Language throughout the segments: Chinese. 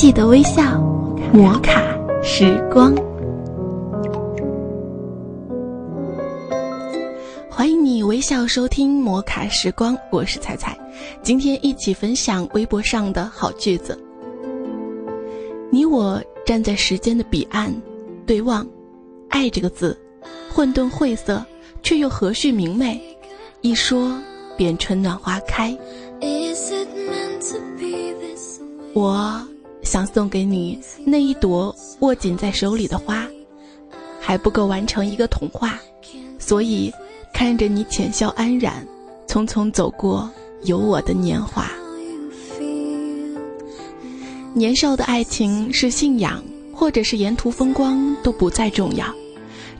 记得微笑，摩卡时光。欢迎你微笑收听摩卡时光，我是彩彩。今天一起分享微博上的好句子。你我站在时间的彼岸，对望，爱这个字，混沌晦涩，却又和煦明媚。一说便春暖花开。我想送给你那一朵握紧在手里的花，还不够完成一个童话，所以看着你浅笑安然，匆匆走过有我的年华。年少的爱情是信仰，或者是沿途风光都不再重要，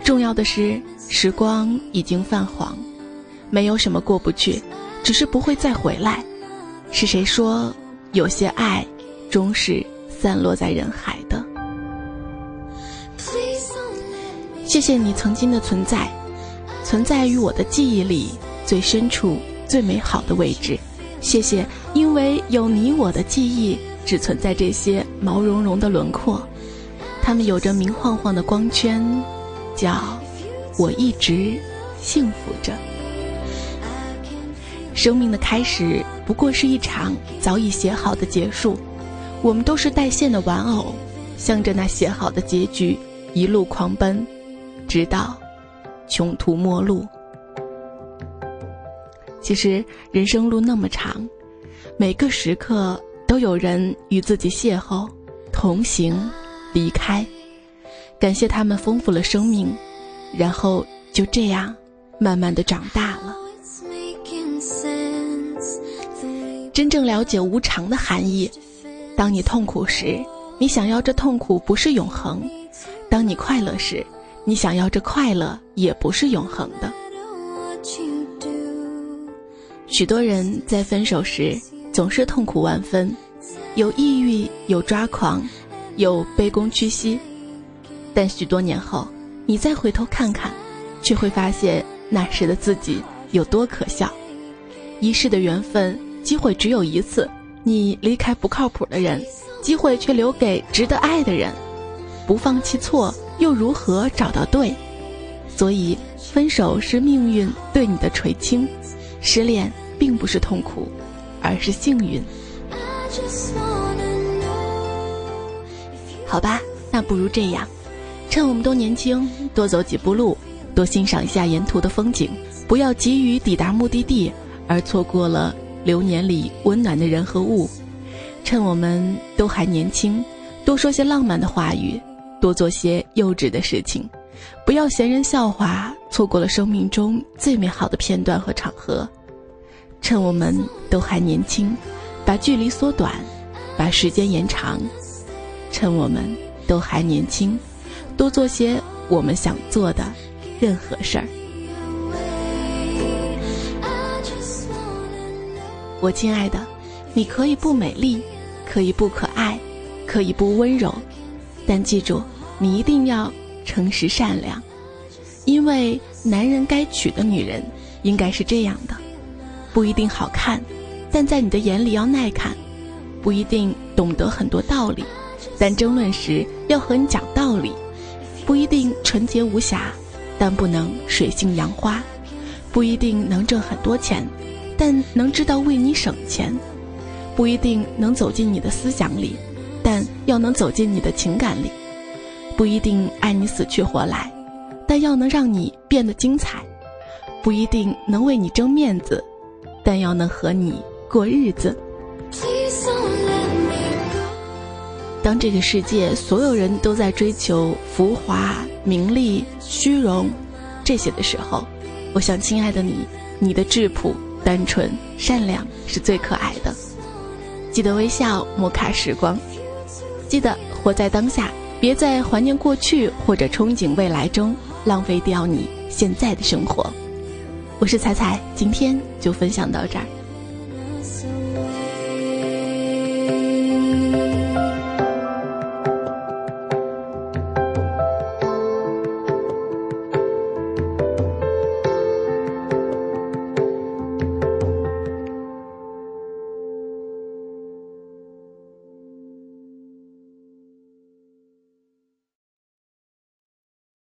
重要的是时光已经泛黄，没有什么过不去，只是不会再回来。是谁说有些爱？终是散落在人海的。谢谢你曾经的存在，存在于我的记忆里最深处、最美好的位置。谢谢，因为有你，我的记忆只存在这些毛茸茸的轮廓，它们有着明晃晃的光圈，叫我一直幸福着。生命的开始不过是一场早已写好的结束。我们都是带线的玩偶，向着那写好的结局一路狂奔，直到穷途末路。其实人生路那么长，每个时刻都有人与自己邂逅、同行、离开。感谢他们丰富了生命，然后就这样慢慢的长大了。真正了解无常的含义。当你痛苦时，你想要这痛苦不是永恒；当你快乐时，你想要这快乐也不是永恒的。许多人在分手时总是痛苦万分，有抑郁，有抓狂，有卑躬屈膝。但许多年后，你再回头看看，却会发现那时的自己有多可笑。一世的缘分，机会只有一次。你离开不靠谱的人，机会却留给值得爱的人。不放弃错，又如何找到对？所以，分手是命运对你的垂青，失恋并不是痛苦，而是幸运。好吧，那不如这样，趁我们都年轻，多走几步路，多欣赏一下沿途的风景，不要急于抵达目的地，而错过了。流年里温暖的人和物，趁我们都还年轻，多说些浪漫的话语，多做些幼稚的事情，不要嫌人笑话，错过了生命中最美好的片段和场合。趁我们都还年轻，把距离缩短，把时间延长。趁我们都还年轻，多做些我们想做的任何事儿。我亲爱的，你可以不美丽，可以不可爱，可以不温柔，但记住，你一定要诚实善良，因为男人该娶的女人应该是这样的：不一定好看，但在你的眼里要耐看；不一定懂得很多道理，但争论时要和你讲道理；不一定纯洁无瑕，但不能水性杨花；不一定能挣很多钱。但能知道为你省钱，不一定能走进你的思想里，但要能走进你的情感里；不一定爱你死去活来，但要能让你变得精彩；不一定能为你争面子，但要能和你过日子。当这个世界所有人都在追求浮华、名利、虚荣这些的时候，我想，亲爱的你，你的质朴。单纯善良是最可爱的，记得微笑，摩卡时光，记得活在当下，别在怀念过去或者憧憬未来中浪费掉你现在的生活。我是彩彩，今天就分享到这儿。